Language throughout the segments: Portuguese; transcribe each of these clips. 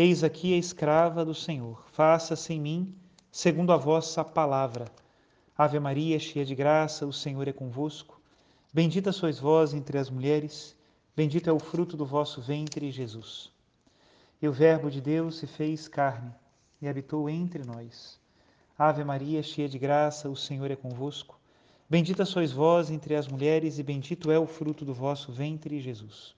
Eis aqui a escrava do Senhor, faça-se em mim segundo a vossa palavra. Ave Maria, cheia de graça, o Senhor é convosco. Bendita sois vós entre as mulheres, bendito é o fruto do vosso ventre, Jesus. E o Verbo de Deus se fez carne e habitou entre nós. Ave Maria, cheia de graça, o Senhor é convosco. Bendita sois vós entre as mulheres, e bendito é o fruto do vosso ventre, Jesus.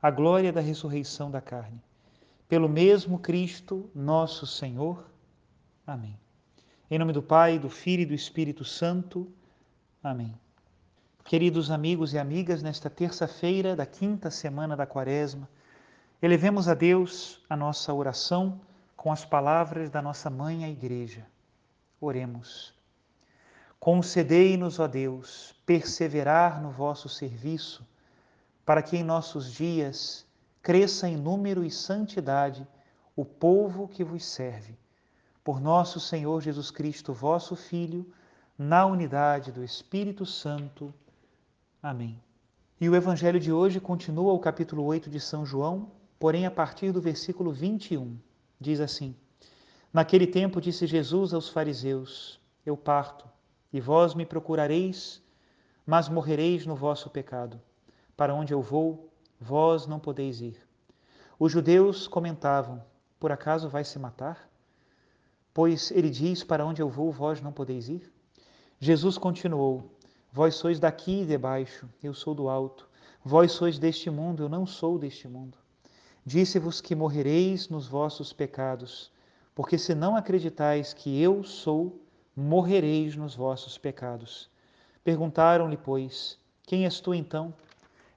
a glória da ressurreição da carne. Pelo mesmo Cristo, nosso Senhor. Amém. Em nome do Pai, do Filho e do Espírito Santo. Amém. Queridos amigos e amigas, nesta terça-feira da quinta semana da Quaresma, elevemos a Deus a nossa oração com as palavras da nossa mãe, a Igreja. Oremos. Concedei-nos, ó Deus, perseverar no vosso serviço para que em nossos dias cresça em número e santidade o povo que vos serve. Por nosso Senhor Jesus Cristo, vosso Filho, na unidade do Espírito Santo. Amém. E o Evangelho de hoje continua o capítulo 8 de São João, porém a partir do versículo 21. Diz assim: Naquele tempo disse Jesus aos fariseus: Eu parto, e vós me procurareis, mas morrereis no vosso pecado. Para onde eu vou, vós não podeis ir. Os judeus comentavam: Por acaso vai se matar? Pois ele diz: Para onde eu vou, vós não podeis ir. Jesus continuou: Vós sois daqui e debaixo, eu sou do alto. Vós sois deste mundo, eu não sou deste mundo. Disse-vos que morrereis nos vossos pecados, porque se não acreditais que eu sou, morrereis nos vossos pecados. Perguntaram-lhe, pois: Quem és tu então?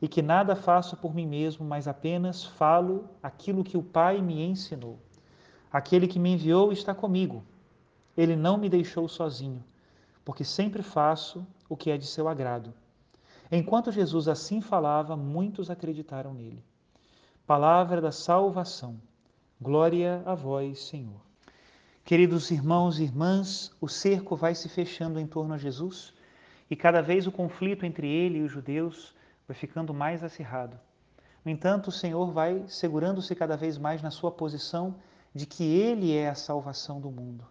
e que nada faço por mim mesmo, mas apenas falo aquilo que o Pai me ensinou. Aquele que me enviou está comigo. Ele não me deixou sozinho, porque sempre faço o que é de seu agrado. Enquanto Jesus assim falava, muitos acreditaram nele. Palavra da salvação. Glória a vós, Senhor. Queridos irmãos e irmãs, o cerco vai se fechando em torno a Jesus e cada vez o conflito entre ele e os judeus vai ficando mais acirrado. No entanto, o Senhor vai segurando-se cada vez mais na sua posição de que Ele é a salvação do mundo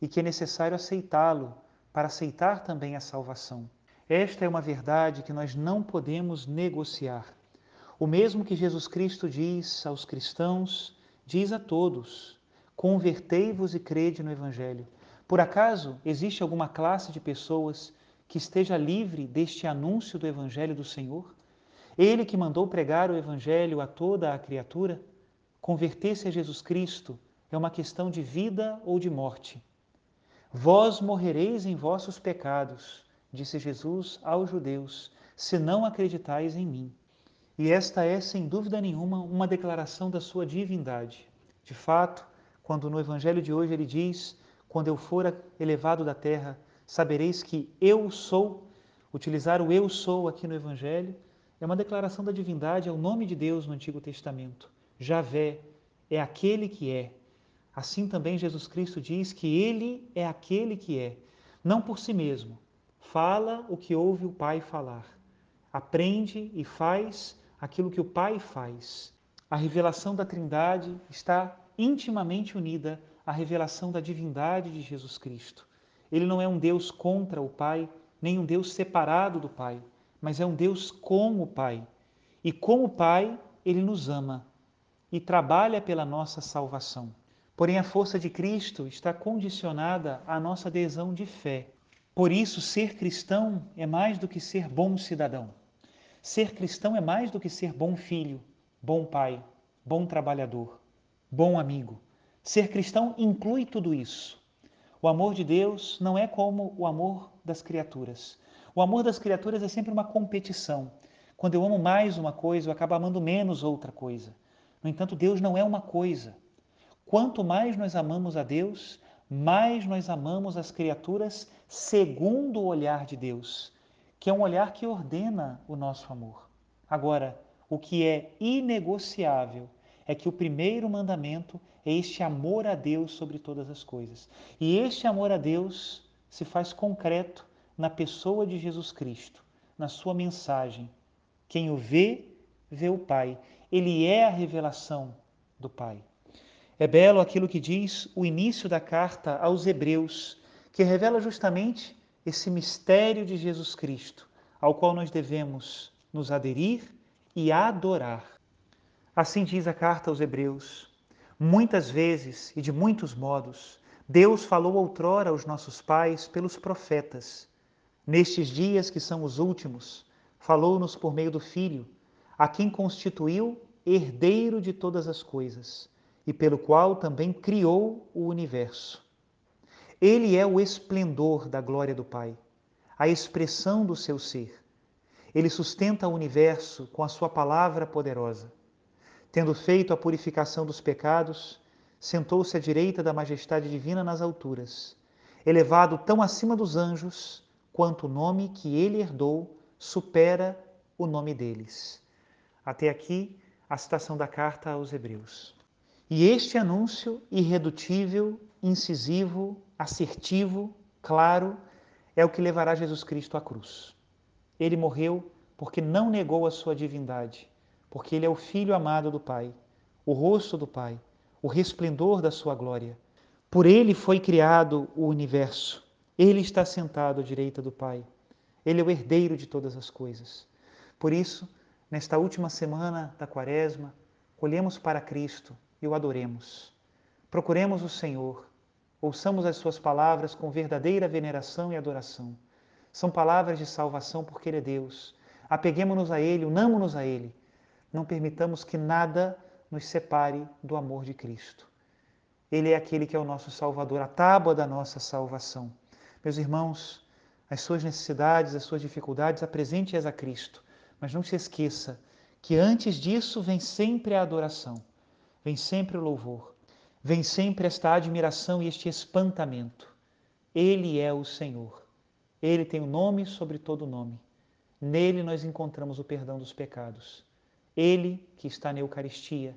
e que é necessário aceitá-lo para aceitar também a salvação. Esta é uma verdade que nós não podemos negociar. O mesmo que Jesus Cristo diz aos cristãos, diz a todos: convertei-vos e crede no Evangelho. Por acaso existe alguma classe de pessoas que esteja livre deste anúncio do Evangelho do Senhor? Ele que mandou pregar o Evangelho a toda a criatura? Converter-se a Jesus Cristo é uma questão de vida ou de morte. Vós morrereis em vossos pecados, disse Jesus aos judeus, se não acreditais em mim. E esta é, sem dúvida nenhuma, uma declaração da sua divindade. De fato, quando no Evangelho de hoje ele diz: Quando eu for elevado da terra, sabereis que eu sou. Utilizar o eu sou aqui no Evangelho é uma declaração da divindade, é o nome de Deus no Antigo Testamento. Javé é aquele que é. Assim também Jesus Cristo diz que ele é aquele que é, não por si mesmo. fala o que ouve o Pai falar, aprende e faz aquilo que o Pai faz. A revelação da Trindade está intimamente unida à revelação da divindade de Jesus Cristo. Ele não é um Deus contra o Pai, nem um Deus separado do Pai, mas é um Deus com o Pai. E como Pai, ele nos ama e trabalha pela nossa salvação. Porém, a força de Cristo está condicionada à nossa adesão de fé. Por isso, ser cristão é mais do que ser bom cidadão. Ser cristão é mais do que ser bom filho, bom pai, bom trabalhador, bom amigo. Ser cristão inclui tudo isso. O amor de Deus não é como o amor das criaturas. O amor das criaturas é sempre uma competição. Quando eu amo mais uma coisa, eu acabo amando menos outra coisa. No entanto, Deus não é uma coisa. Quanto mais nós amamos a Deus, mais nós amamos as criaturas segundo o olhar de Deus, que é um olhar que ordena o nosso amor. Agora, o que é inegociável é que o primeiro mandamento é este amor a Deus sobre todas as coisas. E este amor a Deus se faz concreto na pessoa de Jesus Cristo, na sua mensagem. Quem o vê, vê o Pai. Ele é a revelação do Pai. É belo aquilo que diz o início da carta aos Hebreus, que revela justamente esse mistério de Jesus Cristo, ao qual nós devemos nos aderir e adorar. Assim diz a carta aos Hebreus. Muitas vezes e de muitos modos, Deus falou outrora aos nossos pais pelos profetas. Nestes dias que são os últimos, falou-nos por meio do Filho, a quem constituiu herdeiro de todas as coisas e pelo qual também criou o universo. Ele é o esplendor da glória do Pai, a expressão do seu ser. Ele sustenta o universo com a sua palavra poderosa. Tendo feito a purificação dos pecados, sentou-se à direita da majestade divina nas alturas, elevado tão acima dos anjos quanto o nome que ele herdou supera o nome deles. Até aqui a citação da carta aos Hebreus. E este anúncio irredutível, incisivo, assertivo, claro, é o que levará Jesus Cristo à cruz. Ele morreu porque não negou a sua divindade, porque ele é o filho amado do Pai, o rosto do Pai, o resplendor da sua glória. Por ele foi criado o universo. Ele está sentado à direita do Pai. Ele é o herdeiro de todas as coisas. Por isso, nesta última semana da Quaresma, olhemos para Cristo e o adoremos. Procuremos o Senhor, ouçamos as suas palavras com verdadeira veneração e adoração. São palavras de salvação porque Ele é Deus. Apeguemos-nos a Ele, unamos-nos a Ele. Não permitamos que nada nos separe do amor de Cristo. Ele é aquele que é o nosso Salvador, a tábua da nossa salvação. Meus irmãos, as suas necessidades, as suas dificuldades, apresente-as a Cristo. Mas não se esqueça que antes disso vem sempre a adoração, vem sempre o louvor, vem sempre esta admiração e este espantamento. Ele é o Senhor. Ele tem o um nome sobre todo nome. Nele nós encontramos o perdão dos pecados. Ele que está na Eucaristia,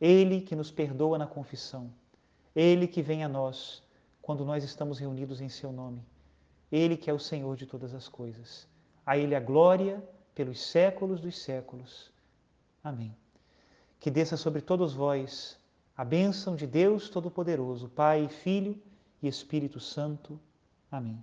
Ele que nos perdoa na confissão, Ele que vem a nós quando nós estamos reunidos em Seu nome, Ele que é o Senhor de todas as coisas. A Ele a glória pelos séculos dos séculos. Amém. Que desça sobre todos vós a bênção de Deus Todo-Poderoso, Pai, Filho e Espírito Santo. Amém.